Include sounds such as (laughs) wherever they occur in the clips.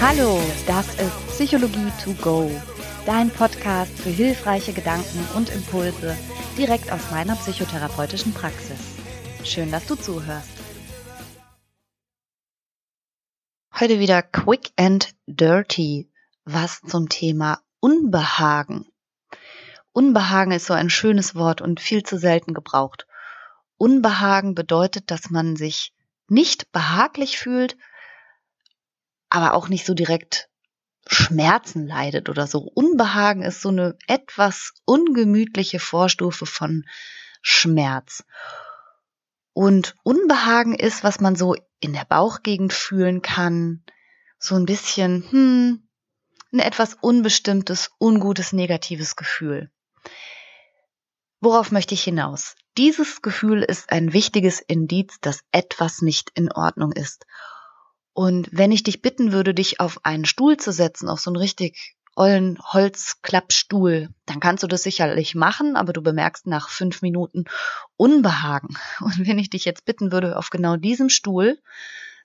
Hallo, das ist Psychologie to go, dein Podcast für hilfreiche Gedanken und Impulse direkt aus meiner psychotherapeutischen Praxis. Schön, dass du zuhörst. Heute wieder quick and dirty, was zum Thema Unbehagen. Unbehagen ist so ein schönes Wort und viel zu selten gebraucht. Unbehagen bedeutet, dass man sich nicht behaglich fühlt, aber auch nicht so direkt Schmerzen leidet oder so. Unbehagen ist so eine etwas ungemütliche Vorstufe von Schmerz. Und Unbehagen ist, was man so in der Bauchgegend fühlen kann, so ein bisschen, hm, ein etwas unbestimmtes, ungutes, negatives Gefühl. Worauf möchte ich hinaus? Dieses Gefühl ist ein wichtiges Indiz, dass etwas nicht in Ordnung ist. Und wenn ich dich bitten würde, dich auf einen Stuhl zu setzen, auf so einen richtig ollen Holzklappstuhl, dann kannst du das sicherlich machen, aber du bemerkst nach fünf Minuten Unbehagen. Und wenn ich dich jetzt bitten würde, auf genau diesem Stuhl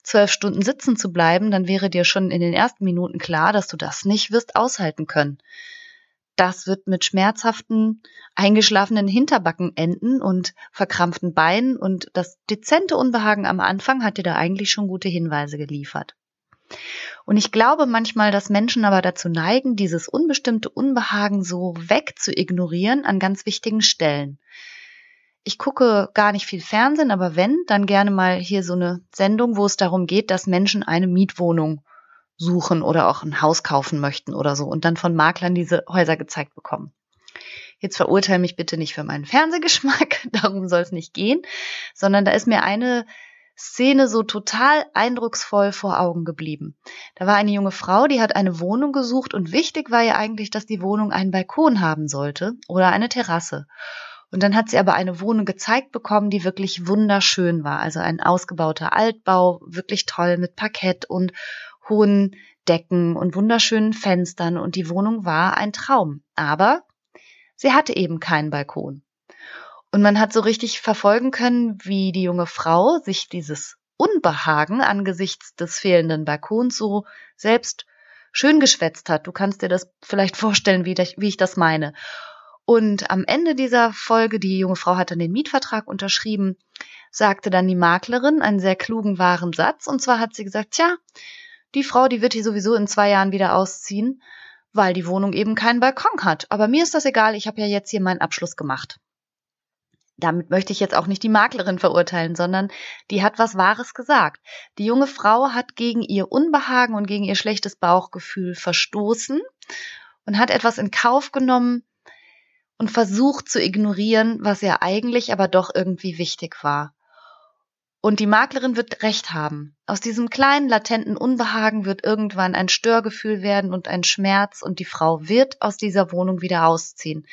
zwölf Stunden sitzen zu bleiben, dann wäre dir schon in den ersten Minuten klar, dass du das nicht wirst aushalten können. Das wird mit schmerzhaften, eingeschlafenen Hinterbacken enden und verkrampften Beinen und das dezente Unbehagen am Anfang hat dir da eigentlich schon gute Hinweise geliefert. Und ich glaube manchmal, dass Menschen aber dazu neigen, dieses unbestimmte Unbehagen so wegzuignorieren an ganz wichtigen Stellen. Ich gucke gar nicht viel Fernsehen, aber wenn, dann gerne mal hier so eine Sendung, wo es darum geht, dass Menschen eine Mietwohnung suchen oder auch ein Haus kaufen möchten oder so und dann von Maklern diese Häuser gezeigt bekommen. Jetzt verurteile mich bitte nicht für meinen Fernsehgeschmack, (laughs) darum soll es nicht gehen, sondern da ist mir eine Szene so total eindrucksvoll vor Augen geblieben. Da war eine junge Frau, die hat eine Wohnung gesucht und wichtig war ihr eigentlich, dass die Wohnung einen Balkon haben sollte oder eine Terrasse. Und dann hat sie aber eine Wohnung gezeigt bekommen, die wirklich wunderschön war. Also ein ausgebauter Altbau, wirklich toll mit Parkett und hohen Decken und wunderschönen Fenstern und die Wohnung war ein Traum. Aber sie hatte eben keinen Balkon. Und man hat so richtig verfolgen können, wie die junge Frau sich dieses Unbehagen angesichts des fehlenden Balkons so selbst schön geschwätzt hat. Du kannst dir das vielleicht (laughs) vorstellen, wie, ich das meine. Und am Ende dieser Folge, die junge Frau hat dann den Mietvertrag unterschrieben, sagte dann die Maklerin einen sehr klugen, wahren Satz. Und zwar hat sie gesagt, tja, die Frau, die wird hier sowieso in zwei Jahren wieder ausziehen, weil die Wohnung eben keinen Balkon hat. Aber mir ist das egal, ich habe ja jetzt hier meinen Abschluss gemacht. Damit möchte ich jetzt auch nicht die Maklerin verurteilen, sondern die hat was Wahres gesagt. Die junge Frau hat gegen ihr Unbehagen und gegen ihr schlechtes Bauchgefühl verstoßen und hat etwas in Kauf genommen und versucht zu ignorieren, was ihr eigentlich aber doch irgendwie wichtig war. Und die Maklerin wird recht haben. Aus diesem kleinen latenten Unbehagen wird irgendwann ein Störgefühl werden und ein Schmerz und die Frau wird aus dieser Wohnung wieder ausziehen.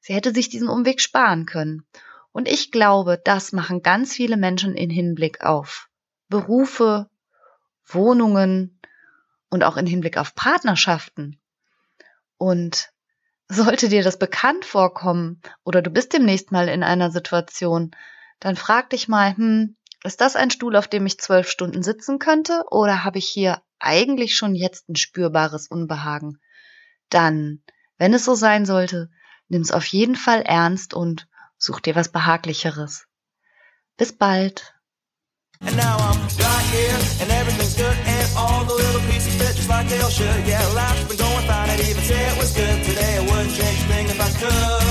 Sie hätte sich diesen Umweg sparen können. Und ich glaube, das machen ganz viele Menschen in Hinblick auf Berufe, Wohnungen und auch in Hinblick auf Partnerschaften. Und sollte dir das bekannt vorkommen oder du bist demnächst mal in einer Situation, dann frag dich mal, hm, ist das ein Stuhl, auf dem ich zwölf Stunden sitzen könnte, oder habe ich hier eigentlich schon jetzt ein spürbares Unbehagen? Dann, wenn es so sein sollte, nimm es auf jeden Fall ernst und such dir was Behaglicheres. Bis bald. Good.